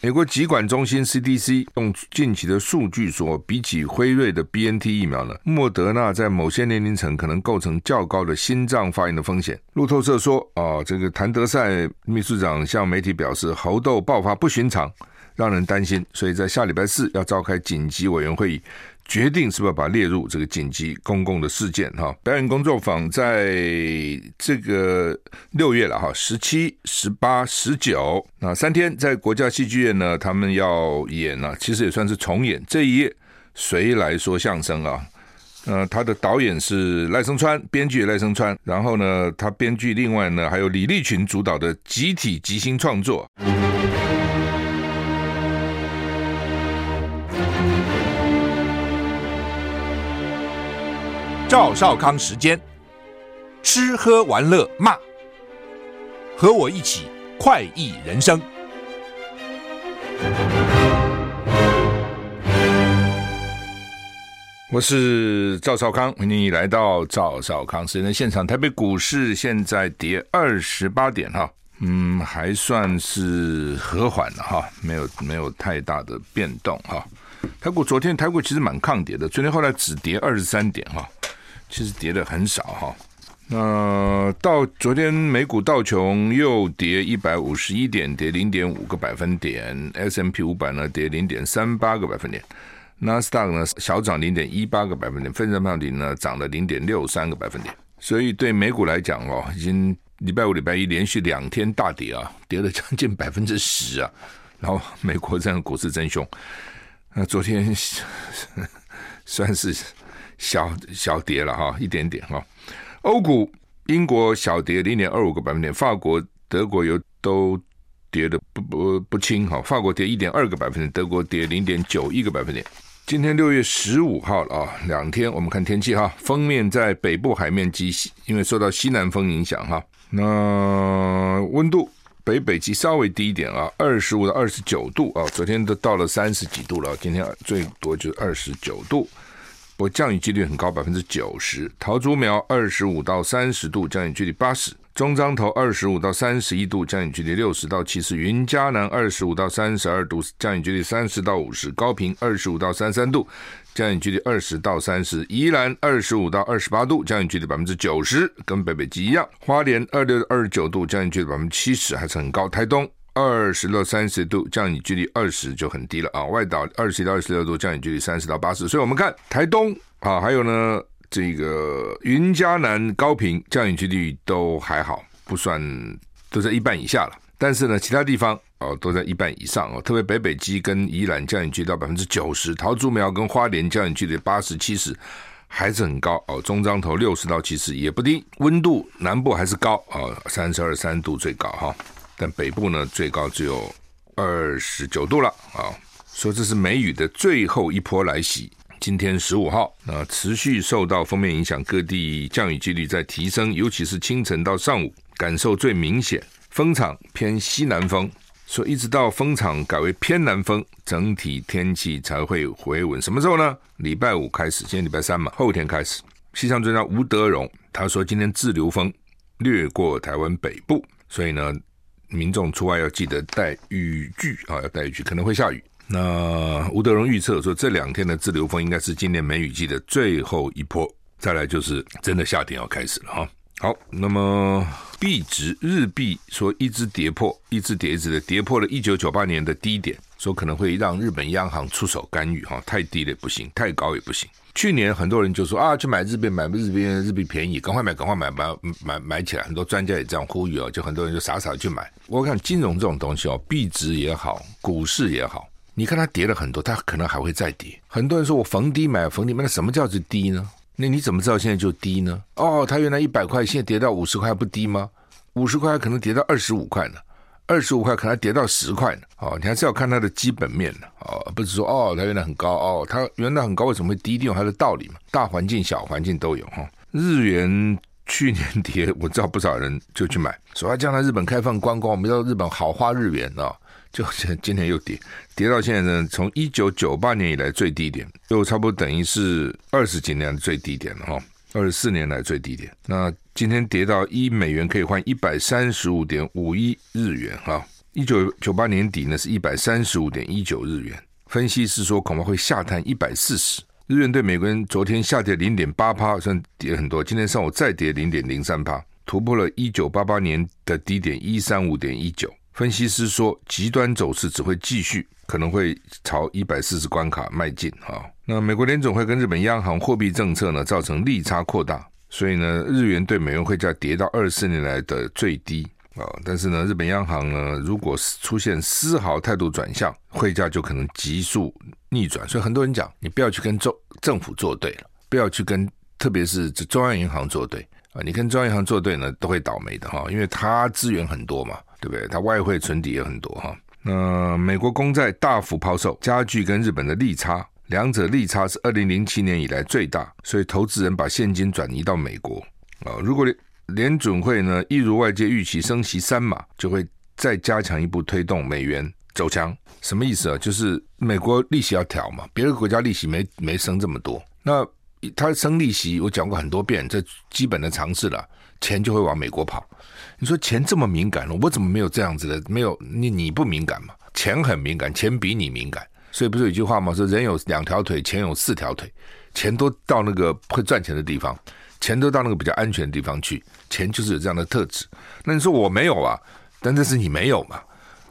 美国疾管中心 CDC 用近期的数据说，比起辉瑞的 BNT 疫苗呢，莫德纳在某些年龄层可能构成较高的心脏发炎的风险。路透社说，啊，这个谭德赛秘书长向媒体表示，猴痘爆发不寻常，让人担心，所以在下礼拜四要召开紧急委员会议。决定是不是把它列入这个紧急公共的事件哈？表演工作坊在这个六月了哈，十七、十八、十九那三天在国家戏剧院呢，他们要演呢，其实也算是重演这一夜谁来说相声啊？呃，他的导演是赖声川，编剧赖声川，然后呢，他编剧另外呢还有李立群主导的集体即兴创作。赵少康时间，吃喝玩乐骂，和我一起快意人生。我是赵少康，欢迎你来到赵少康时间现场。台北股市现在跌二十八点哈，嗯，还算是和缓了哈，没有没有太大的变动哈。台股昨天台股其实蛮抗跌的，昨天后来只跌二十三点哈。其实跌的很少哈，那到昨天美股道琼又跌一百五十一点，跌零点五个百分点，S M P 五百呢跌零点三八个百分点；纳斯达克呢小涨零点一八个百分点；费城半导体呢涨了零点六三个百分点。所以对美股来讲哦，已经礼拜五、礼拜一连续两天大跌啊，跌了将近百分之十啊。然后美国这样股市真凶，那昨天 算是。小小跌了哈，一点点哈。欧股，英国小跌零点二五个百分点，法国、德国有都跌的不不不轻哈。法国跌一点二个百分点，德国跌零点九一个百分点。今天六月十五号了啊，两天我们看天气哈。封面在北部海面积，因为受到西南风影响哈。那温度北北极稍微低一点啊，二十五到二十九度啊。昨天都到了三十几度了，今天最多就是二十九度。不过降雨几率很高，百分之九十。桃竹苗二十五到三十度，降雨几率八十。中彰投二十五到三十一度，降雨几率六十到七十。云嘉南二十五到三十二度，降雨几率三十到五十。高屏二十五到三十三度，降雨几率二十到三十。宜兰二十五到二十八度，降雨几率百分之九十，跟北北极一样。花莲二六二十九度，降雨几率百分之七十，还是很高。台东。二十到三十度，降雨距离二十就很低了啊。外岛二十到二十六度，降雨距离三十到八十。所以我们看台东啊，还有呢，这个云嘉南、高屏降雨几率都还好，不算都在一半以下了。但是呢，其他地方哦都在一半以上哦。特别北北基跟宜兰降雨距离到百分之九十，桃竹苗跟花莲降雨距离八十七十还是很高哦。中彰投六十到七十也不低，温度南部还是高啊，三十二三度最高哈。但北部呢，最高只有二十九度了啊！说这是梅雨的最后一波来袭。今天十五号，那持续受到风面影响，各地降雨几率在提升，尤其是清晨到上午，感受最明显。风场偏西南风，所以一直到风场改为偏南风，整体天气才会回稳。什么时候呢？礼拜五开始，今天礼拜三嘛，后天开始。气象专家吴德荣他说，今天滞留风掠过台湾北部，所以呢。民众出外要记得带雨具啊，要带雨具，可能会下雨。那吴德荣预测说，这两天的自流风应该是今年梅雨季的最后一波，再来就是真的夏天要开始了哈。好，那么币值日币说一直跌破，一直跌一直的跌破了一九九八年的低点，说可能会让日本央行出手干预哈，太低了不行，太高也不行。去年很多人就说啊，去买日币，买日币，日币便宜，赶快买，赶快买，买买买起来。很多专家也这样呼吁哦，就很多人就傻傻去买。我看金融这种东西哦，币值也好，股市也好，你看它跌了很多，它可能还会再跌。很多人说我逢低买，逢低买，那什么叫做低呢？那你怎么知道现在就低呢？哦，它原来一百块，现在跌到五十块，不低吗？五十块可能跌到二十五块呢，二十五块可能跌到十块呢。哦，你还是要看它的基本面呢。哦，不是说哦，它原来很高哦，它原来很高，为什么会低？一定有它的道理嘛。大环境、小环境都有哈。日元去年跌，我知道不少人就去买，说将来日本开放观光，我们知道日本好花日元啊。就今年又跌，跌到现在呢，从一九九八年以来最低点，又差不多等于是二十几年的最低点了哈，二十四年来最低点。那今天跌到一美元可以换一百三十五点五一日元哈，一九九八年底呢是一百三十五点一九日元。分析是说恐怕会下探一百四十。日元对美国元昨天下跌零点八趴，算跌很多。今天上午再跌零点零三趴，突破了一九八八年的低点一三五点一九。分析师说，极端走势只会继续，可能会朝一百四十关卡迈进。哈，那美国联总会跟日本央行货币政策呢，造成利差扩大，所以呢，日元对美元汇价跌到二十四年来的最低。啊，但是呢，日本央行呢，如果出现丝毫态度转向，汇价就可能急速逆转。所以很多人讲，你不要去跟政政府作对了，不要去跟，特别是这中央银行作对啊，你跟中央银行作对呢，都会倒霉的哈，因为它资源很多嘛，对不对？它外汇存底也很多哈。那美国公债大幅抛售，加剧跟日本的利差，两者利差是二零零七年以来最大，所以投资人把现金转移到美国啊，如果联准会呢，一如外界预期升息三码，就会再加强一步推动美元走强。什么意思啊？就是美国利息要调嘛，别的国家利息没没升这么多，那他升利息，我讲过很多遍，这基本的常识了，钱就会往美国跑。你说钱这么敏感了，我怎么没有这样子的？没有你你不敏感嘛？钱很敏感，钱比你敏感，所以不是有一句话吗？说人有两条腿，钱有四条腿，钱都到那个会赚钱的地方。钱都到那个比较安全的地方去，钱就是有这样的特质。那你说我没有啊？但这是你没有嘛？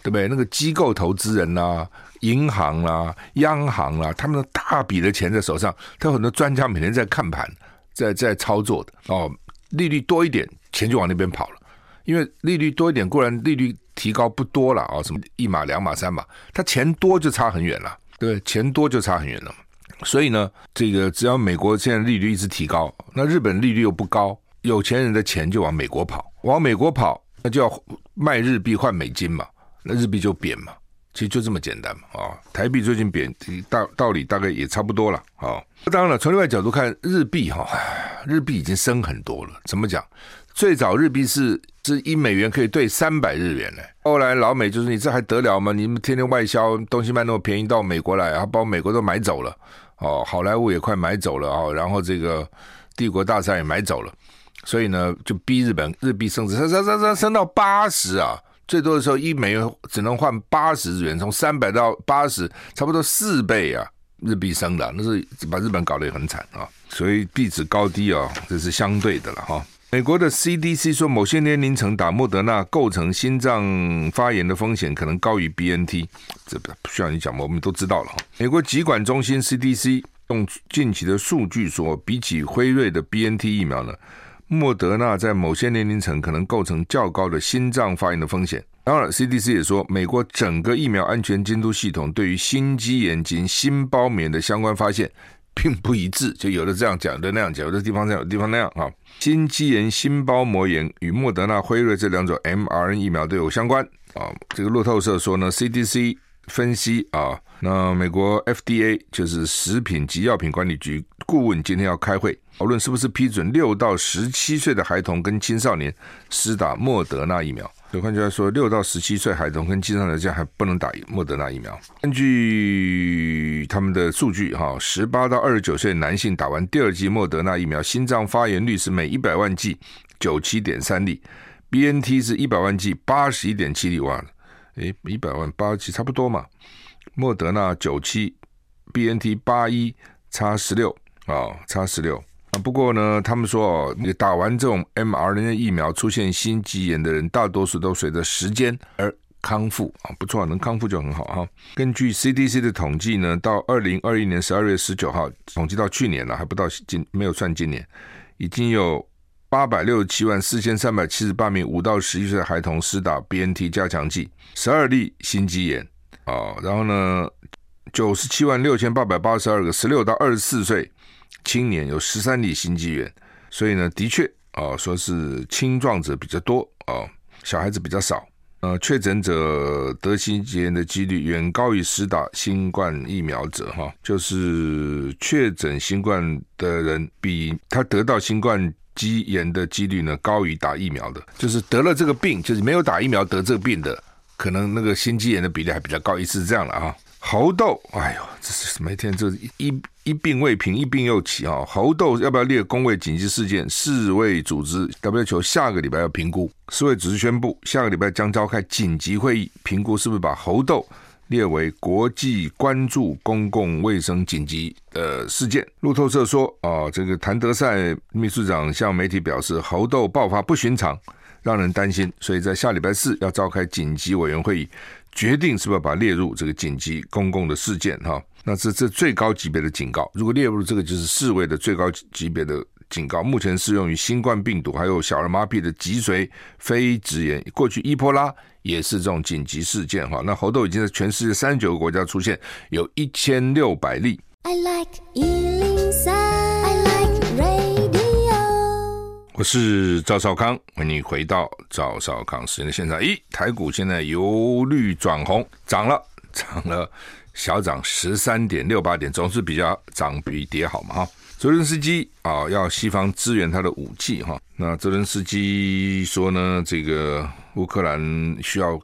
对不对？那个机构投资人呐、啊、银行啦、啊、央行啦、啊，他们的大笔的钱在手上，他有很多专家每天在看盘，在在操作的哦。利率多一点，钱就往那边跑了。因为利率多一点，固然利率提高不多了啊、什么一码、两码、三码，他钱多就差很远了，对？钱多就差很远了。所以呢，这个只要美国现在利率一直提高，那日本利率又不高，有钱人的钱就往美国跑，往美国跑，那就要卖日币换美金嘛，那日币就贬嘛，其实就这么简单嘛啊、台币最近贬，大道理大概也差不多了啊、当然了，从另外角度看，日币哈，日币已经升很多了。怎么讲？最早日币是是一美元可以兑三百日元呢。后来老美就是你这还得了吗？你们天天外销东西卖那么便宜到美国来，还把美国都买走了。哦，好莱坞也快买走了啊、哦，然后这个帝国大厦也买走了，所以呢，就逼日本日币升值，升升升升升到八十啊，最多的时候一美元只能换八十日元，从三百到八十，差不多四倍啊，日币升的，那是把日本搞得也很惨啊，所以币值高低啊，这是相对的了哈。美国的 CDC 说，某些年龄层打莫德纳构成心脏发炎的风险可能高于 BNT，这不需要你讲，我们都知道了。美国疾管中心 CDC 用近期的数据说，比起辉瑞的 BNT 疫苗呢，莫德纳在某些年龄层可能构成较高的心脏发炎的风险。当然，CDC 也说，美国整个疫苗安全监督系统对于心肌炎及心包膜的相关发现。并不一致，就有的这样讲，有的那样讲，有的地方这样，有的地方那样啊。心肌炎、心包膜炎与莫德纳、辉瑞这两种 mRNA 疫苗都有相关啊。这个路透社说呢，CDC 分析啊，那美国 FDA 就是食品及药品管理局顾问今天要开会讨论，是不是批准六到十七岁的孩童跟青少年施打莫德纳疫苗。有换句话说，六到十七岁孩童跟青少年这样还不能打莫德纳疫苗。根据他们的数据，哈，十八到二十九岁男性打完第二剂莫德纳疫苗，心脏发炎率是每一百万剂九七点三例，BNT 是一百万剂八十一点七例。哇，诶，一百万八十七差不多嘛。莫德纳九七，BNT 八一，差十六啊，差十六。不过呢，他们说哦，你打完这种 mRNA 疫苗出现心肌炎的人，大多数都随着时间而康复啊，不错，能康复就很好哈。根据 CDC 的统计呢，到二零二一年十二月十九号，统计到去年了，还不到今没有算今年，已经有八百六十七万四千三百七十八名五到十一岁的孩童施打 BNT 加强剂，十二例心肌炎啊，然后呢，九十七万六千八百八十二个十六到二十四岁。青年有十三例心肌炎，所以呢，的确啊，说是青壮者比较多啊，小孩子比较少。呃，确诊者得心肌炎的几率远高于施打新冠疫苗者哈，就是确诊新冠的人比他得到新冠肌炎的几率呢高于打疫苗的，就是得了这个病，就是没有打疫苗得这个病的，可能那个心肌炎的比例还比较高，意思是这样了啊。猴痘，哎呦，这是每天这一一病未平，一病又起啊！猴痘要不要列公卫紧急事件？世卫组织 WHO 下个礼拜要评估。世卫组织宣布，下个礼拜将召开紧急会议，评估是不是把猴痘列为国际关注公共卫生紧急的事件。路透社说，啊，这个谭德赛秘书长向媒体表示，猴痘爆发不寻常，让人担心，所以在下礼拜四要召开紧急委员会议。决定是不是把它列入这个紧急公共的事件哈？那这这最高级别的警告，如果列入这个就是世卫的最高级别的警告，目前适用于新冠病毒还有小儿麻痹的脊髓非直炎。过去伊波拉也是这种紧急事件哈。那猴痘已经在全世界三十九个国家出现，有一千六百例。I like 我是赵少康，欢迎你回到赵少康时间的现场。咦，台股现在由绿转红，涨了，涨了，小涨十三点六八点，总是比较涨比跌好嘛哈。泽伦斯基啊，要西方支援他的武器哈。那泽伦斯基说呢，这个乌克兰需要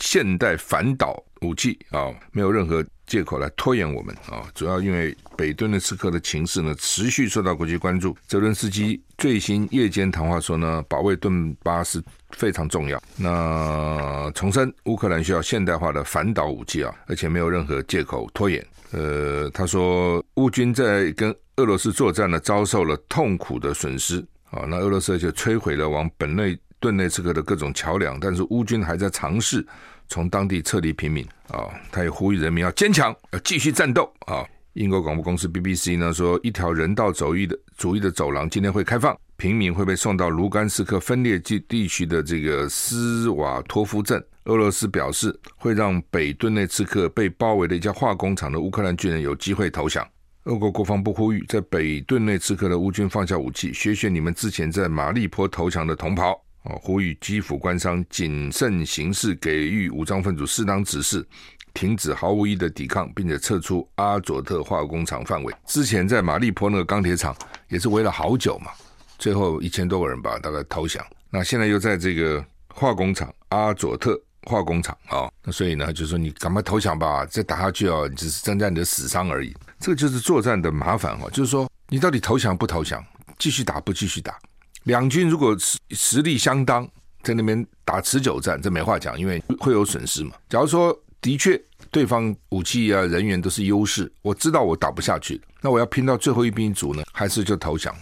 现代反导武器啊，没有任何。借口来拖延我们啊，主要因为北顿涅茨克的情势呢持续受到国际关注。泽伦斯基最新夜间谈话说呢，保卫顿巴斯非常重要。那重申乌克兰需要现代化的反导武器啊，而且没有任何借口拖延。呃，他说乌军在跟俄罗斯作战呢，遭受了痛苦的损失啊。那俄罗斯就摧毁了往本内顿涅茨克的各种桥梁，但是乌军还在尝试。从当地撤离平民啊，他也呼吁人民要坚强，要继续战斗啊。英国广播公司 BBC 呢说，一条人道主义的主义的走廊今天会开放，平民会被送到卢甘斯克分裂地地区的这个斯瓦托夫镇。俄罗斯表示会让北顿内茨克被包围的一家化工厂的乌克兰军人有机会投降。俄国国防部呼吁在北顿内茨克的乌军放下武器，学学你们之前在马利坡投降的同袍。啊！呼吁基辅官商谨慎行事，给予武装分子适当指示，停止毫无意义的抵抗，并且撤出阿佐特化工厂范围。之前在马利坡那个钢铁厂也是围了好久嘛，最后一千多个人吧，大概投降。那现在又在这个化工厂阿佐特化工厂啊，那所以呢，就说你赶快投降吧，再打下去啊，只是增加你的死伤而已。这个就是作战的麻烦哈，就是说你到底投降不投降，继续打不继续打。两军如果实实力相当，在那边打持久战，这没话讲，因为会有损失嘛。假如说的确对方武器啊、人员都是优势，我知道我打不下去，那我要拼到最后一兵一卒呢，还是就投降？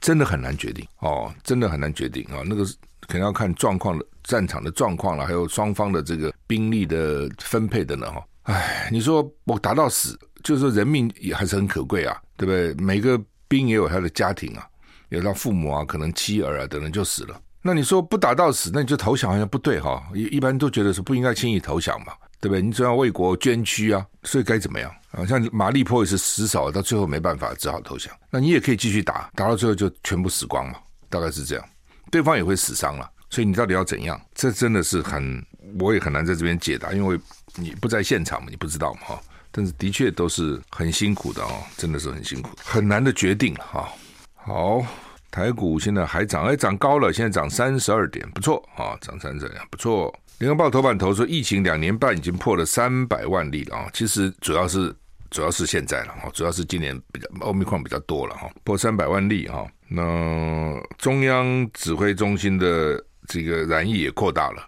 真的很难决定哦，真的很难决定啊、哦。那个可能要看状况的战场的状况了，还有双方的这个兵力的分配的呢。哈，哎，你说我打到死，就是说人命也还是很可贵啊，对不对？每个兵也有他的家庭啊。有他父母啊，可能妻儿啊等人就死了。那你说不打到死，那你就投降好像不对哈。一一般都觉得是不应该轻易投降嘛，对不对？你总要为国捐躯啊，所以该怎么样啊？像马利坡也是死守，到最后没办法，只好投降。那你也可以继续打，打到最后就全部死光嘛，大概是这样。对方也会死伤了，所以你到底要怎样？这真的是很，我也很难在这边解答，因为你不在现场嘛，你不知道嘛哈。但是的确都是很辛苦的哦，真的是很辛苦，很难的决定哈。好，台股现在还涨，哎，涨高了，现在涨三十二点，不错啊，涨三十二点，不错。联合报头版头说，疫情两年半已经破了三百万例了啊，其实主要是主要是现在了哈，主要是今年比较奥密克戎比较多了哈，破三百万例哈。那中央指挥中心的这个染疫也扩大了，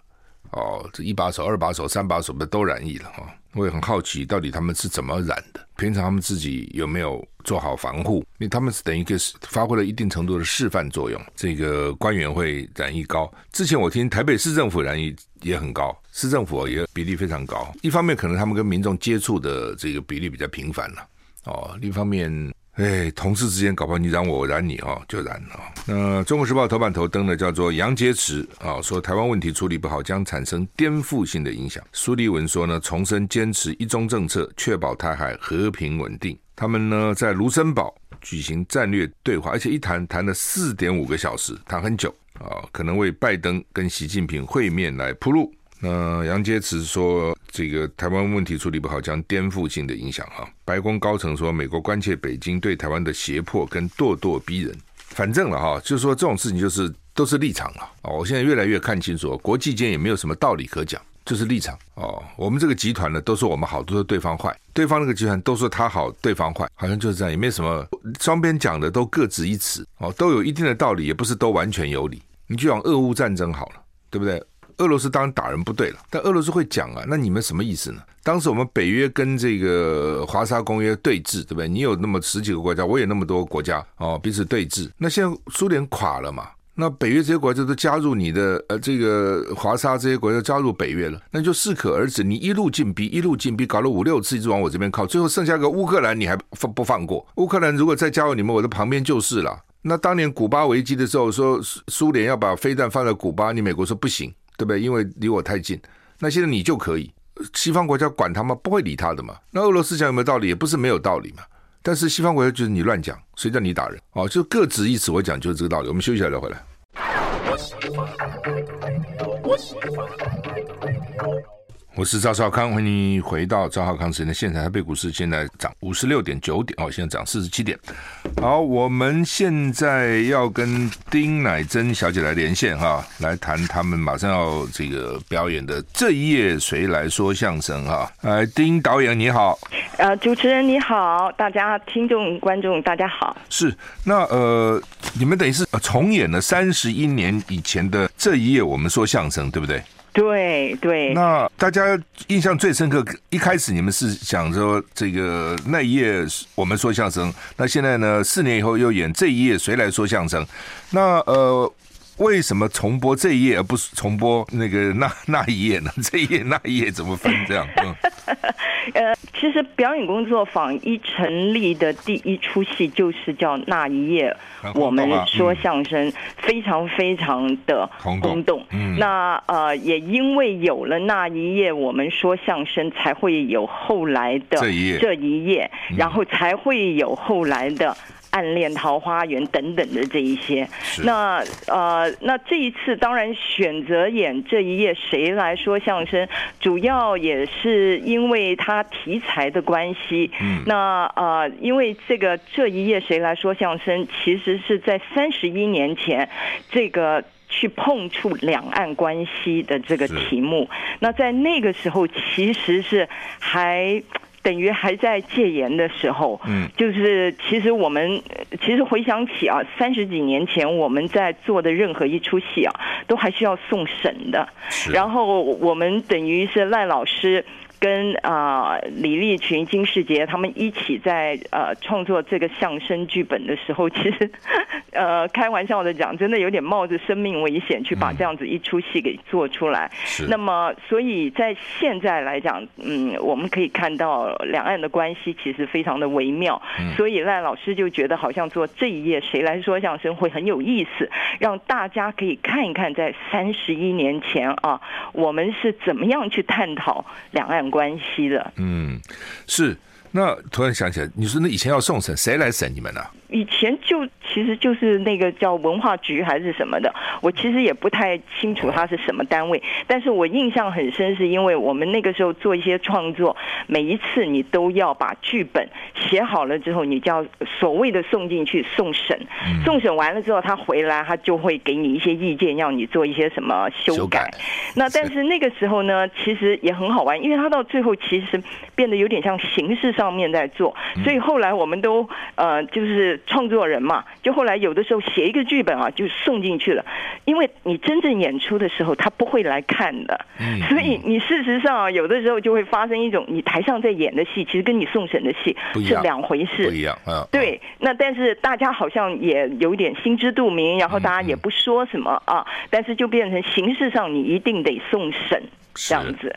哦，这一把手、二把手、三把手的都染疫了哈。我也很好奇，到底他们是怎么染的？平常他们自己有没有做好防护？因为他们是等于个发挥了一定程度的示范作用。这个官员会染疫高，之前我听台北市政府染疫也很高，市政府也比例非常高。一方面可能他们跟民众接触的这个比例比较频繁了，哦，另一方面。哎，同事之间搞不好你染我，我染你哦，就染了。那《中国时报》头版头登的叫做杨洁篪啊，说台湾问题处理不好将产生颠覆性的影响。苏立文说呢，重申坚持一中政策，确保台海和平稳定。他们呢在卢森堡举行战略对话，而且一谈谈了四点五个小时，谈很久啊，可能为拜登跟习近平会面来铺路。那杨洁篪说，这个台湾问题处理不好，将颠覆性的影响哈。白宫高层说，美国关切北京对台湾的胁迫跟咄咄逼人。反正了哈，就是说这种事情就是都是立场了。哦，我现在越来越看清楚，国际间也没有什么道理可讲。就是立场哦。我们这个集团呢，都说我们好，都说对方坏；对方那个集团都说他好，对方坏，好像就是这样，也没什么。双边讲的都各执一词哦，都有一定的道理，也不是都完全有理。你就讲俄乌战争好了，对不对？俄罗斯当然打人不对了，但俄罗斯会讲啊，那你们什么意思呢？当时我们北约跟这个华沙公约对峙，对不对？你有那么十几个国家，我有那么多国家哦，彼此对峙。那现在苏联垮了嘛？那北约这些国家都加入你的呃这个华沙这些国家加入北约了，那就适可而止。你一路进逼，一路进逼，搞了五六次一直往我这边靠，最后剩下个乌克兰，你还放不放过？乌克兰如果再加入你们，我的旁边就是了。那当年古巴危机的时候，说苏联要把飞弹放在古巴，你美国说不行，对不对？因为离我太近。那现在你就可以。西方国家管他吗？不会理他的嘛。那俄罗斯讲有没有道理？也不是没有道理嘛。但是西方国家就是你乱讲，谁叫你打人？哦，就各执一词。我讲就是这个道理。我们休息一下再回来。我是赵少康，欢迎回到赵少康时间的现场。台北股市现在涨五十六点九点，哦，现在涨四十七点。好，我们现在要跟丁乃真小姐来连线哈，来谈他们马上要这个表演的这一夜谁来说相声哈。呃，丁导演你好，呃，主持人你好，大家听众观众大家好。是，那呃，你们等于是重演了三十一年以前的这一夜我们说相声，对不对？对对，那大家印象最深刻，一开始你们是想说这个那一夜我们说相声，那现在呢，四年以后又演这一夜谁来说相声？那呃。为什么重播这一页而不是重播那个那那一页呢？这一页那一页怎么分这样？嗯，呃，其实表演工作坊一成立的第一出戏就是叫《那一夜我们说相声》，非常非常的轰动。嗯，那呃，也因为有了《那一夜我们说相声》，才会有后来的这一页，这一夜，然后才会有后来的。暗恋桃花源等等的这一些，那呃，那这一次当然选择演这一页谁来说相声，主要也是因为他题材的关系。嗯，那呃，因为这个这一页谁来说相声，其实是在三十一年前，这个去碰触两岸关系的这个题目。那在那个时候，其实是还。等于还在戒严的时候，嗯，就是其实我们其实回想起啊，三十几年前我们在做的任何一出戏啊，都还需要送审的，然后我们等于是赖老师。跟啊、呃、李立群、金世杰他们一起在呃创作这个相声剧本的时候，其实呃开玩笑的讲，真的有点冒着生命危险去把这样子一出戏给做出来。是。那么，所以在现在来讲，嗯，我们可以看到两岸的关系其实非常的微妙。嗯。所以赖老师就觉得好像做这一页谁来说相声会很有意思，让大家可以看一看在三十一年前啊，我们是怎么样去探讨两岸关系的，嗯，是。那突然想起来，你说那以前要送审，谁来审你们呢？以前就其实就是那个叫文化局还是什么的，我其实也不太清楚它是什么单位，但是我印象很深，是因为我们那个时候做一些创作，每一次你都要把剧本写好了之后，你就要所谓的送进去送审，送审完了之后他回来，他就会给你一些意见，要你做一些什么修改。那但是那个时候呢，其实也很好玩，因为他到最后其实变得有点像形式上面在做，所以后来我们都呃就是。创作人嘛，就后来有的时候写一个剧本啊，就送进去了。因为你真正演出的时候，他不会来看的，所以你事实上有的时候就会发生一种，你台上在演的戏，其实跟你送审的戏是两回事，不一样。对，那但是大家好像也有点心知肚明，然后大家也不说什么啊，但是就变成形式上你一定得送审。这样子，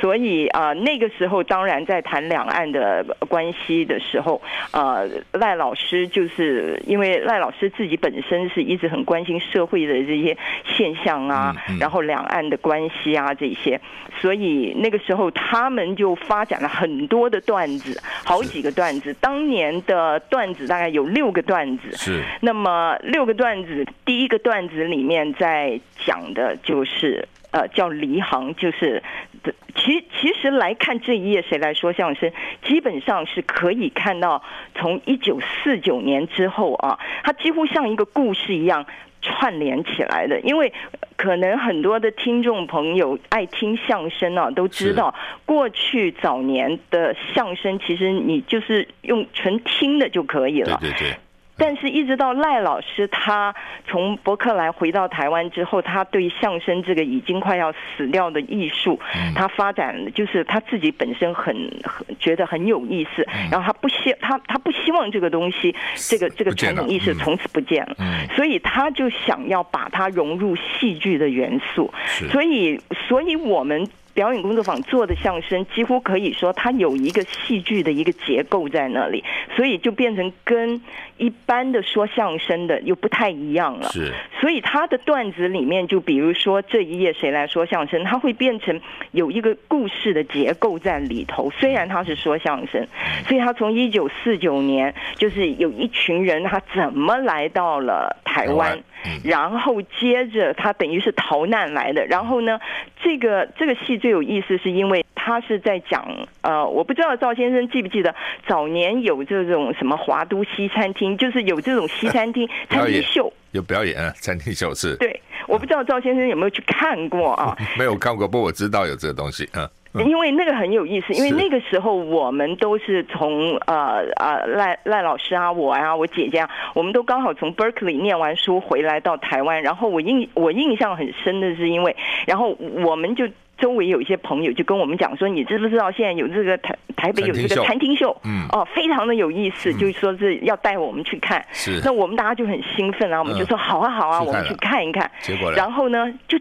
所以啊、呃，那个时候当然在谈两岸的关系的时候，呃，赖老师就是因为赖老师自己本身是一直很关心社会的这些现象啊，然后两岸的关系啊这些，所以那个时候他们就发展了很多的段子，好几个段子。当年的段子大概有六个段子，是。那么六个段子，第一个段子里面在讲的就是。呃，叫离行，就是其其实来看这一页谁来说相声，基本上是可以看到从一九四九年之后啊，它几乎像一个故事一样。串联起来的，因为可能很多的听众朋友爱听相声啊，都知道过去早年的相声，其实你就是用纯听的就可以了。对对对。但是，一直到赖老师他从伯克莱回到台湾之后，他对相声这个已经快要死掉的艺术，他发展就是他自己本身很很觉得很有意思，然后他不希他他不希望这个东西，这个这个传统艺术从此不见了，所以他就想要把它融入戏剧的元素，所以所以我们。表演工作坊做的相声，几乎可以说它有一个戏剧的一个结构在那里，所以就变成跟一般的说相声的又不太一样了。是，所以他的段子里面，就比如说这一页谁来说相声，它会变成有一个故事的结构在里头。虽然他是说相声，所以他从一九四九年，就是有一群人他怎么来到了台湾。然后接着他等于是逃难来的，然后呢，这个这个戏最有意思，是因为他是在讲呃，我不知道赵先生记不记得早年有这种什么华都西餐厅，就是有这种西餐厅 餐厅秀，有表演啊，餐厅秀是。对，我不知道赵先生有没有去看过啊？没有看过，不过我知道有这个东西，嗯。因为那个很有意思，因为那个时候我们都是从呃呃赖赖老师啊，我啊，我姐姐啊，我们都刚好从 Berkeley 念完书回来到台湾，然后我印我印象很深的是因为，然后我们就周围有一些朋友就跟我们讲说，你知不知道现在有这个台台北有这个餐厅秀，嗯，哦，非常的有意思，就是说是要带我们去看，是，那我们大家就很兴奋啊，我们就说好啊好啊，我们去看一看，结果。然后呢就。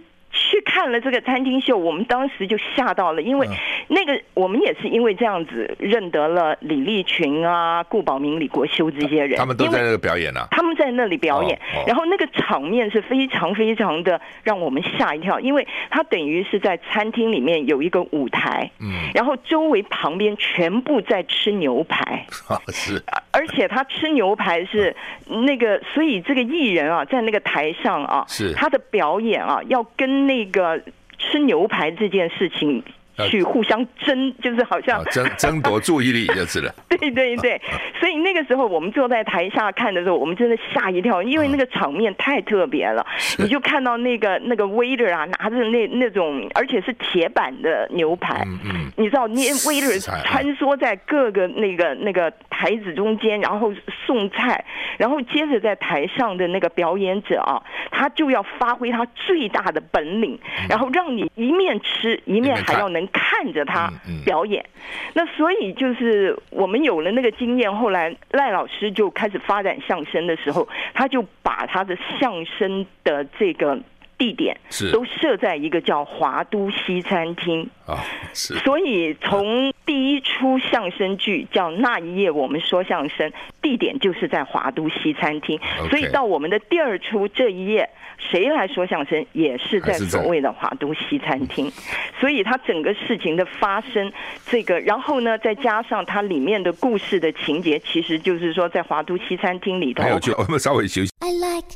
去看了这个餐厅秀，我们当时就吓到了，因为那个我们也是因为这样子认得了李立群啊、顾宝明、李国修这些人，他们都在那个表演啊，他们在那里表演，然后那个场面是非常非常的让我们吓一跳，因为他等于是在餐厅里面有一个舞台，嗯，然后周围旁边全部在吃牛排，是，而且他吃牛排是那个，所以这个艺人啊，在那个台上啊，是。他的表演啊，要跟。那个吃牛排这件事情。去互相争，就是好像争争夺注意力就是了。对 对对，所以那个时候我们坐在台下看的时候，我们真的吓一跳，因为那个场面太特别了。你就看到那个那个 waiter 啊，拿着那那种，而且是铁板的牛排。嗯，你知道，那 waiter 穿梭在各个那个那个台子中间，然后送菜，然后接着在台上的那个表演者啊，他就要发挥他最大的本领，然后让你一面吃一面还要能。看着他表演，那所以就是我们有了那个经验。后来赖老师就开始发展相声的时候，他就把他的相声的这个地点是都设在一个叫华都西餐厅啊。是，所以从第一出相声剧叫那一夜我们说相声，地点就是在华都西餐厅。所以到我们的第二出这一夜。谁来说相声也是在所谓的华都西餐厅，所以它整个事情的发生，这个然后呢，再加上它里面的故事的情节，其实就是说在华都西餐厅里头。还有就我们稍微休息。I like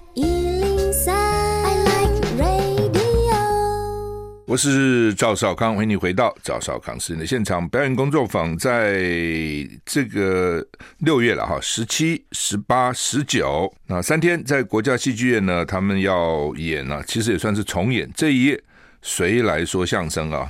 我是赵少康，欢迎你回到赵少康时间的现场。表演工作坊在这个六月了哈，十七、十八、十九那三天在国家戏剧院呢，他们要演呢，其实也算是重演这一夜。谁来说相声啊？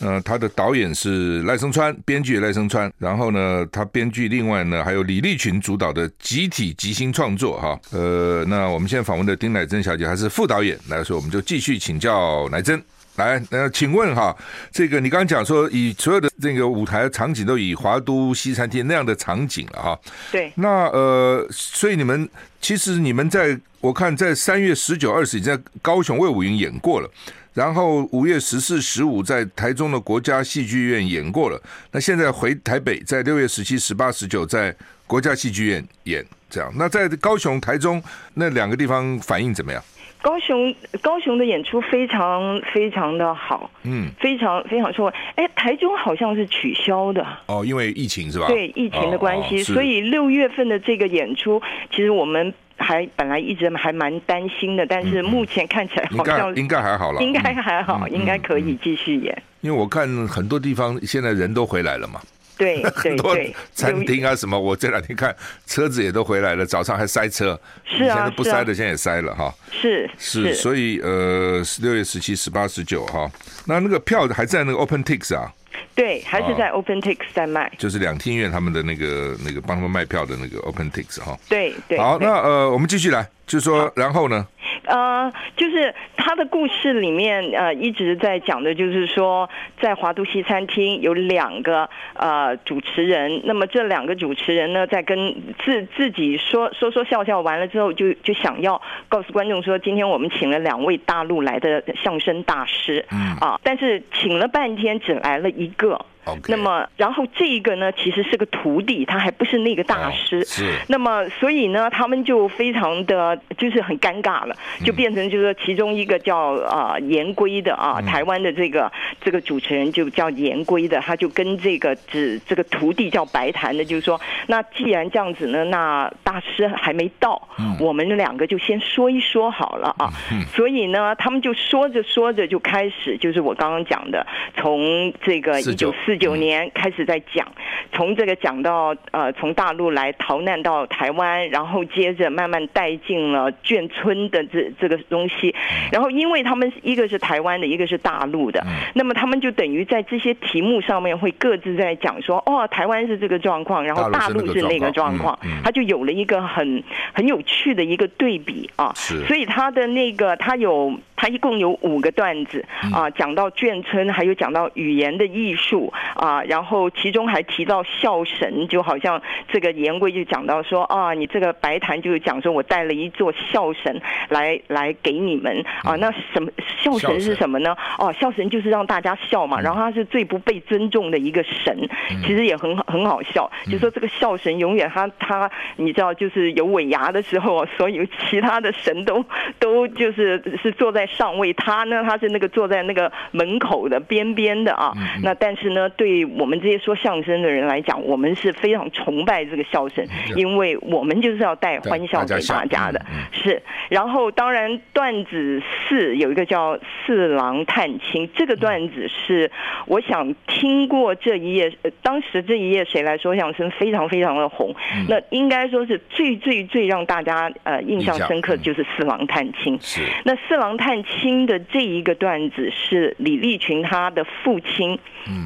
呃，他的导演是赖声川，编剧赖声川，然后呢，他编剧另外呢还有李立群主导的集体即兴创作哈。呃，那我们现在访问的丁乃真小姐还是副导演，来说我们就继续请教乃真。来，那请问哈，这个你刚刚讲说，以所有的这个舞台场景都以华都西餐厅那样的场景了哈。对。那呃，所以你们其实你们在我看在三月十九、二十已经在高雄魏武营演过了，然后五月十四、十五在台中的国家戏剧院演过了，那现在回台北，在六月十七、十八、十九在国家戏剧院演，这样。那在高雄、台中那两个地方反应怎么样？高雄高雄的演出非常非常的好，嗯，非常非常说，哎，台中好像是取消的哦，因为疫情是吧？对，疫情的关系，哦哦、所以六月份的这个演出，其实我们还本来一直还蛮担心的，但是目前看起来好像应该，还好了，应该还好，嗯、应该可以继续演。因为我看很多地方现在人都回来了嘛。对，很多餐厅啊什么，我这两天看车子也都回来了，早上还塞车，是啊，现在不塞的现在也塞了哈。是是，所以呃，六月十七、十八、十九哈，那那个票还在那个 OpenTix 啊。对，还是在 OpenTix 在卖，就是两厅院他们的那个那个帮他们卖票的那个 OpenTix 哈。对对。好，那呃，我们继续来，就是说，然后呢？呃，就是他的故事里面，呃，一直在讲的，就是说，在华都西餐厅有两个呃主持人，那么这两个主持人呢，在跟自自己说说说笑笑完了之后就，就就想要告诉观众说，今天我们请了两位大陆来的相声大师，嗯啊，但是请了半天只来了一个。那么，然后这一个呢，其实是个徒弟，他还不是那个大师。Oh, 是。那么，所以呢，他们就非常的就是很尴尬了，就变成就是说，其中一个叫啊严归的啊，台湾的这个这个主持人就叫严归的，他就跟这个指这个徒弟叫白谈的，就是说，那既然这样子呢，那大师还没到，我们两个就先说一说好了啊。所以呢，他们就说着说着就开始，就是我刚刚讲的，从这个一九四。九年开始在讲，从这个讲到呃，从大陆来逃难到台湾，然后接着慢慢带进了眷村的这这个东西，然后因为他们一个是台湾的，一个是大陆的，那么他们就等于在这些题目上面会各自在讲说，哦，台湾是这个状况，然后大陆是那个状况，他就有了一个很很有趣的一个对比啊，所以他的那个他有他一共有五个段子啊，讲到眷村，还有讲到语言的艺术。啊，然后其中还提到孝神，就好像这个言贵就讲到说啊，你这个白檀就是讲说我带了一座孝神来来给你们啊，那什么孝神是什么呢？哦，孝神就是让大家笑嘛，然后他是最不被尊重的一个神，其实也很很好笑，就说这个孝神永远他他你知道就是有尾牙的时候，所有其他的神都都就是是坐在上位，他呢他是那个坐在那个门口的边边的啊，那但是呢。对我们这些说相声的人来讲，我们是非常崇拜这个笑声，因为我们就是要带欢笑给大家的。是，然后当然段子四有一个叫四郎探亲，这个段子是我想听过这一页，当时这一页谁来说相声非常非常的红，那应该说是最最最让大家呃印象深刻就是四郎探亲。是，那四郎探亲的这一个段子是李立群他的父亲，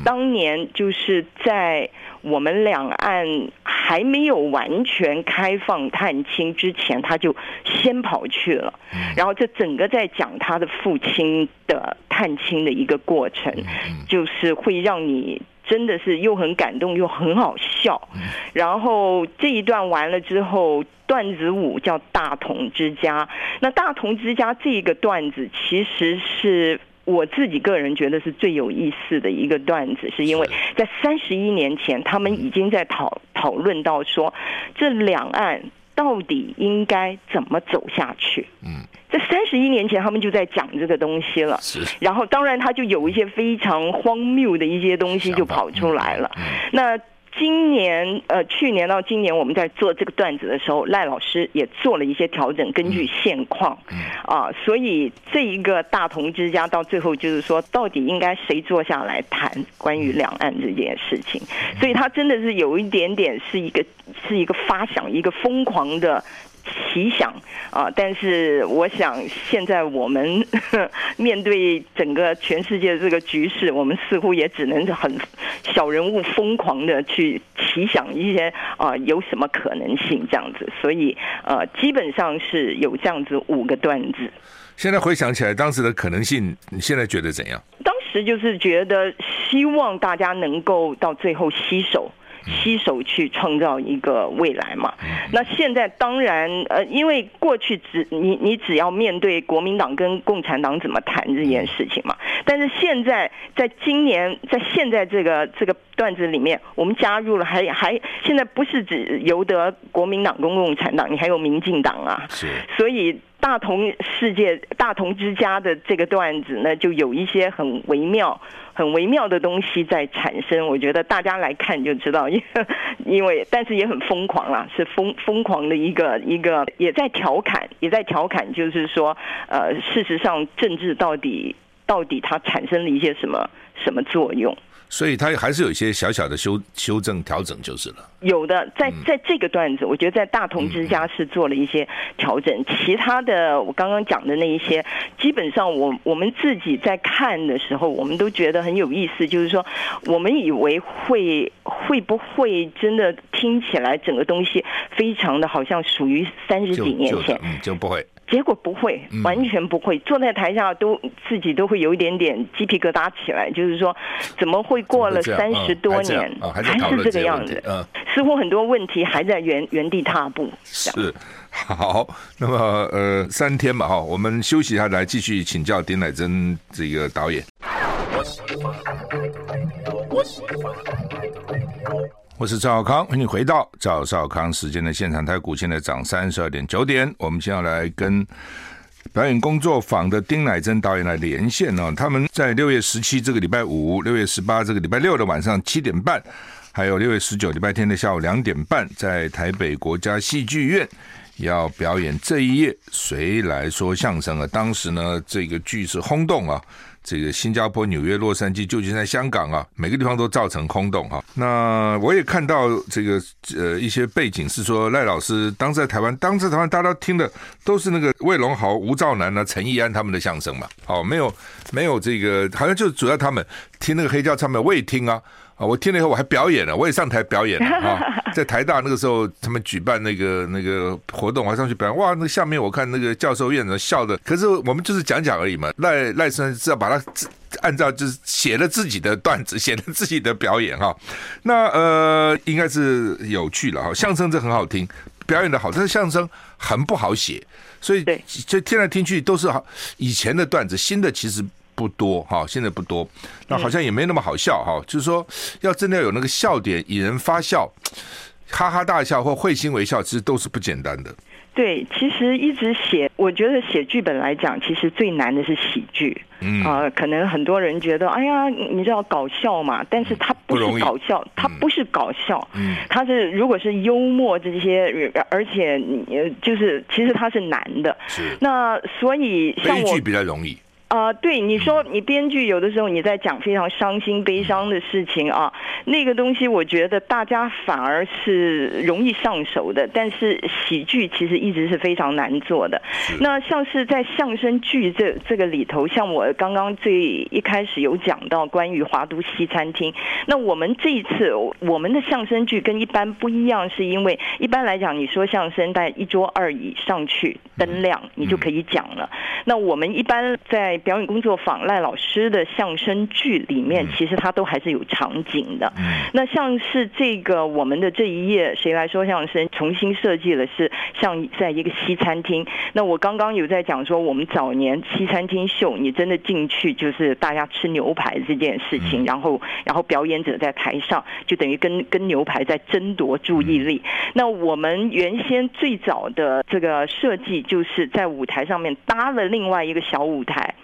当年。年就是在我们两岸还没有完全开放探亲之前，他就先跑去了。然后这整个在讲他的父亲的探亲的一个过程，就是会让你真的是又很感动又很好笑。然后这一段完了之后，段子五叫大同之家。那大同之家这个段子其实是。我自己个人觉得是最有意思的一个段子，是因为在三十一年前，他们已经在讨讨论到说，这两岸到底应该怎么走下去。嗯，在三十一年前，他们就在讲这个东西了。是，然后当然他就有一些非常荒谬的一些东西就跑出来了。那。今年呃，去年到今年，我们在做这个段子的时候，赖老师也做了一些调整，根据现况，啊，所以这一个大同之家到最后就是说，到底应该谁坐下来谈关于两岸这件事情？所以他真的是有一点点是一个是一个发想，一个疯狂的。奇想啊！但是我想，现在我们 面对整个全世界的这个局势，我们似乎也只能很小人物疯狂的去奇想一些啊，有什么可能性这样子？所以呃，基本上是有这样子五个段子。现在回想起来，当时的可能性，你现在觉得怎样？当时就是觉得希望大家能够到最后携手。携手去创造一个未来嘛？那现在当然，呃，因为过去只你你只要面对国民党跟共产党怎么谈这件事情嘛。但是现在，在今年，在现在这个这个段子里面，我们加入了还还现在不是只由得国民党跟共产党，你还有民进党啊。是，所以。大同世界、大同之家的这个段子呢，就有一些很微妙、很微妙的东西在产生。我觉得大家来看就知道，因为因为但是也很疯狂啊，是疯疯狂的一个一个，也在调侃，也在调侃，就是说，呃，事实上政治到底到底它产生了一些什么什么作用？所以他还是有一些小小的修修正调整就是了。有的，在在这个段子，我觉得在大同之家是做了一些调整，其他的我刚刚讲的那一些，基本上我我们自己在看的时候，我们都觉得很有意思，就是说我们以为会会不会真的听起来整个东西非常的好像属于三十几年前，嗯，就不会。结果不会，完全不会。坐在台下都自己都会有一点点鸡皮疙瘩起来，就是说，怎么会过了三十多年，还是这个样子？嗯，似乎很多问题还在原原地踏步。是，好，那么呃，三天嘛哈，我们休息一下，来继续请教丁乃真这个导演。我是赵康，欢迎回到赵少康时间的现场。台股现在涨三十二点九点。我们先要来跟表演工作坊的丁乃真导演来连线哦。他们在六月十七这个礼拜五、六月十八这个礼拜六的晚上七点半，还有六月十九礼拜天的下午两点半，在台北国家戏剧院要表演这一夜谁来说相声啊？当时呢，这个剧是轰动啊。这个新加坡、纽约、洛杉矶、旧金山、香港啊，每个地方都造成轰动啊。那我也看到这个呃一些背景是说赖老师当时在台湾，当时台湾大家听的都是那个魏龙豪、吴兆南啊、陈意安他们的相声嘛。哦，没有没有这个，好像就主要他们听那个黑胶唱片，我也听啊。啊，我听了以后我还表演了，我也上台表演了啊，在台大那个时候，他们举办那个那个活动，我还上去表演。哇，那下面我看那个教授院长笑的，可是我们就是讲讲而已嘛。赖赖生是要把它按照就是写了自己的段子，写了自己的表演哈。那呃，应该是有趣了哈。相声这很好听，表演的好，但是相声很不好写，所以就听来听去都是好以前的段子，新的其实。不多哈，现在不多，那好像也没那么好笑哈。就是说，要真的要有那个笑点引人发笑，哈哈大笑或会心微笑，其实都是不简单的。对，其实一直写，我觉得写剧本来讲，其实最难的是喜剧。嗯啊、呃，可能很多人觉得，哎呀，你知道搞笑嘛？但是它不是搞笑，它不是搞笑。嗯，它是如果是幽默这些，而且你就是其实它是难的。是。那所以像我悲剧比较容易。啊、呃，对，你说你编剧有的时候你在讲非常伤心悲伤的事情啊，那个东西我觉得大家反而是容易上手的，但是喜剧其实一直是非常难做的。那像是在相声剧这这个里头，像我刚刚最一开始有讲到关于华都西餐厅，那我们这一次我们的相声剧跟一般不一样，是因为一般来讲你说相声在一桌二椅上去灯亮你就可以讲了，那我们一般在表演工作坊赖老师的相声剧里面，其实他都还是有场景的。那像是这个我们的这一页谁来说相声，重新设计了是像在一个西餐厅。那我刚刚有在讲说，我们早年西餐厅秀，你真的进去就是大家吃牛排这件事情，然后然后表演者在台上就等于跟跟牛排在争夺注意力。那我们原先最早的这个设计，就是在舞台上面搭了另外一个小舞台。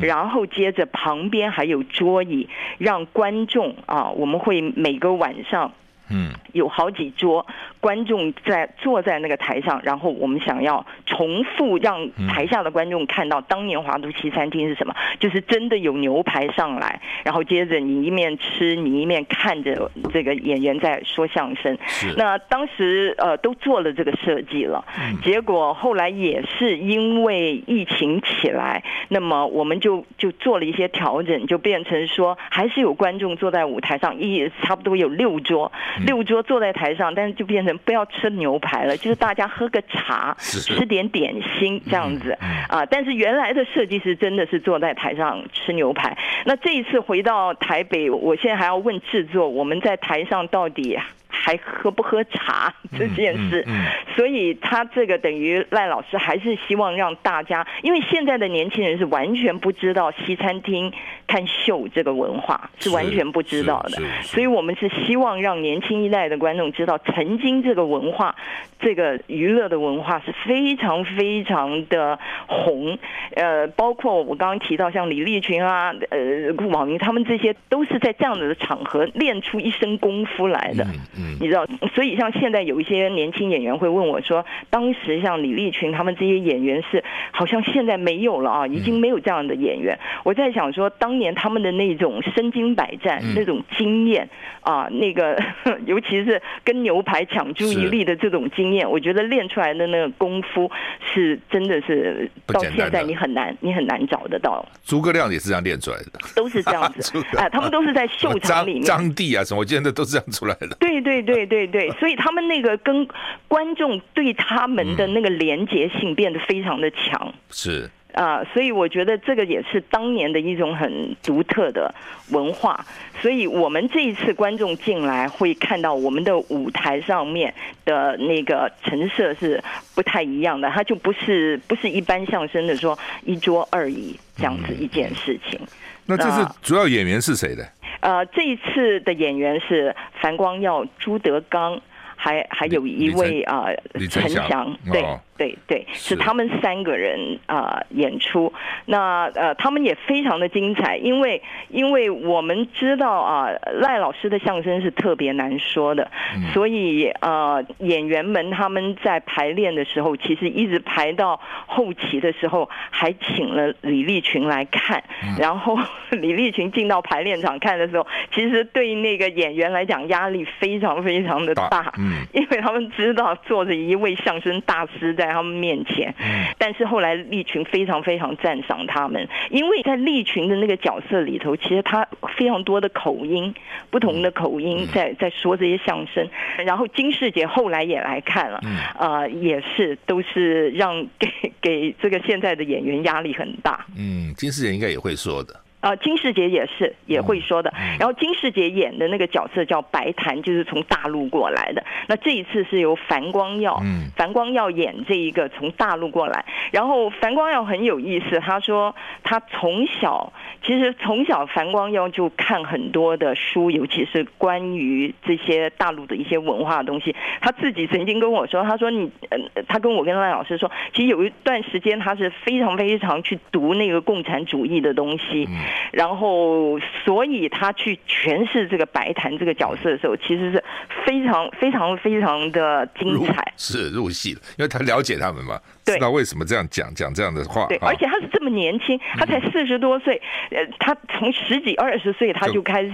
然后接着旁边还有桌椅，让观众啊，我们会每个晚上。嗯，有好几桌观众在坐在那个台上，然后我们想要重复让台下的观众看到当年华都西餐厅是什么，就是真的有牛排上来，然后接着你一面吃，你一面看着这个演员在说相声。那当时呃都做了这个设计了，结果后来也是因为疫情起来，那么我们就就做了一些调整，就变成说还是有观众坐在舞台上，一差不多有六桌。六桌坐在台上，但是就变成不要吃牛排了，就是大家喝个茶，吃点点心这样子。啊。但是原来的设计师真的是坐在台上吃牛排。那这一次回到台北，我现在还要问制作，我们在台上到底还喝不喝茶这件事，所以他这个等于赖老师还是希望让大家，因为现在的年轻人是完全不知道西餐厅看秀这个文化，是完全不知道的，所以我们是希望让年轻一代的观众知道，曾经这个文化，这个娱乐的文化是非常非常的红，呃，包括我刚刚提到像李立群啊，呃，顾宝明他们这些都是在这样的场合练出一身功夫来的。嗯嗯，你知道，所以像现在有一些年轻演员会问我说，当时像李立群他们这些演员是好像现在没有了啊，已经没有这样的演员。嗯、我在想说，当年他们的那种身经百战、嗯、那种经验啊，那个 尤其是跟牛排抢注意力的这种经验，我觉得练出来的那个功夫是真的是到现在你很难你很难找得到。诸葛亮也是这样练出来的，都是这样子 啊，他们都是在秀场里面。张帝啊什么，我记得都是这样出来的。对对对对对，所以他们那个跟观众对他们的那个连结性变得非常的强。是。啊，所以我觉得这个也是当年的一种很独特的文化。所以我们这一次观众进来会看到我们的舞台上面的那个陈设是不太一样的，它就不是不是一般相声的说一桌二椅这样子一件事情。嗯、那这次主要演员是谁的？呃，这一次的演员是樊光耀、朱德刚，还还有一位啊陈翔，对。对对，是。他们三个人啊、呃、演出，那呃他们也非常的精彩，因为因为我们知道啊赖老师的相声是特别难说的，嗯、所以呃演员们他们在排练的时候，其实一直排到后期的时候，还请了李立群来看，嗯、然后李立群进到排练场看的时候，其实对那个演员来讲压力非常非常的大，大嗯，因为他们知道坐着一位相声大师在。他们面前，但是后来利群非常非常赞赏他们，因为在利群的那个角色里头，其实他非常多的口音，不同的口音在在说这些相声。然后金世杰后来也来看了，呃，也是都是让给 给这个现在的演员压力很大。嗯，金世杰应该也会说的。啊，金世杰也是也会说的。然后金世杰演的那个角色叫白檀，就是从大陆过来的。那这一次是由樊光耀，樊光耀演这一个从大陆过来。然后樊光耀很有意思，他说他从小其实从小樊光耀就看很多的书，尤其是关于这些大陆的一些文化的东西。他自己曾经跟我说，他说你呃，他跟我跟赖老师说，其实有一段时间他是非常非常去读那个共产主义的东西。然后，所以他去诠释这个白檀这个角色的时候，其实是非常非常非常的精彩，是入戏了，因为他了解他们嘛，对知道为什么这样讲讲这样的话。对，而且他是这么年轻，他才四十多岁，呃、嗯，他从十几二十岁他就开始，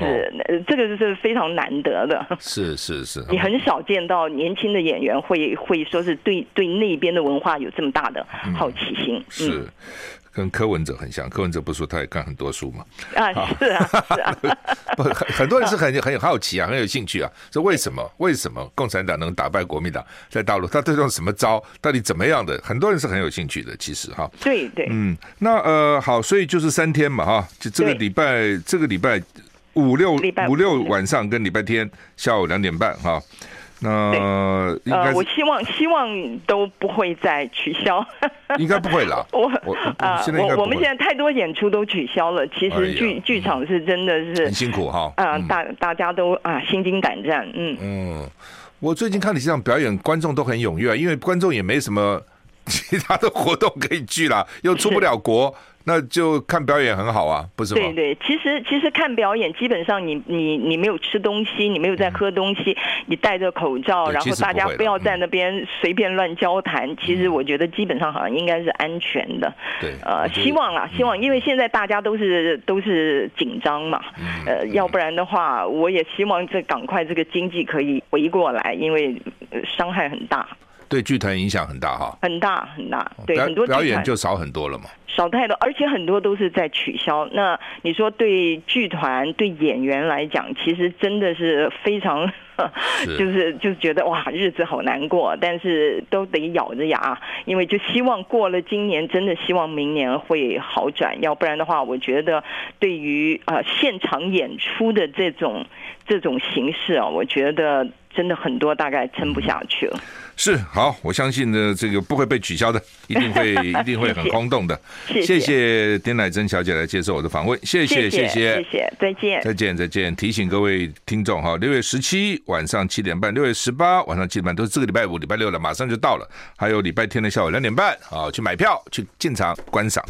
哦、这个是非常难得的。是是是，你很少见到年轻的演员会会说是对对那边的文化有这么大的好奇心。嗯、是。嗯跟柯文哲很像，柯文哲不是说他也看很多书吗？啊，是啊，是啊，不，很很多人是很很有好奇啊，很有兴趣啊，说为什么为什么共产党能打败国民党在大陆？他这种什么招，到底怎么样的？很多人是很有兴趣的，其实哈。对对，嗯，那呃好，所以就是三天嘛哈，就这个礼拜对这个礼拜五六五,五六晚上跟礼拜天下午两点半哈。那呃，我希望希望都不会再取消，应该不会啦。我啊，我我们现在太多演出都取消了，其实剧剧场是真的是很辛苦哈。啊，大大家都啊心惊胆战，嗯嗯。我最近看你这场表演，观众都很踊跃，因为观众也没什么其他的活动可以去了，又出不了国。那就看表演很好啊，不是吗？对对，其实其实看表演，基本上你你你没有吃东西，你没有在喝东西，嗯、你戴着口罩，然后大家不要在那边随便乱交谈。嗯、其实我觉得基本上好像应该是安全的。对，呃，希望啊，希望，因为现在大家都是都是紧张嘛，嗯、呃，要不然的话，我也希望这赶快这个经济可以回过来，因为伤害很大。对剧团影响很大哈，很大很大，对很多表演就少很多了嘛，少太多，而且很多都是在取消。那你说对剧团对演员来讲，其实真的是非常，是。就是就是觉得哇，日子好难过，但是都得咬着牙，因为就希望过了今年，真的希望明年会好转，要不然的话，我觉得对于呃现场演出的这种这种形式啊，我觉得真的很多大概撑不下去了。嗯是好，我相信呢，这个不会被取消的，一定会一定会很轰动的。谢谢，谢谢丁乃真小姐来接受我的访问，谢谢谢谢谢谢，再见再见再见。提醒各位听众哈，六月十七晚上七点半，六月十八晚上七点半，都是这个礼拜五、礼拜六了，马上就到了。还有礼拜天的下午两点半啊，去买票去进场观赏。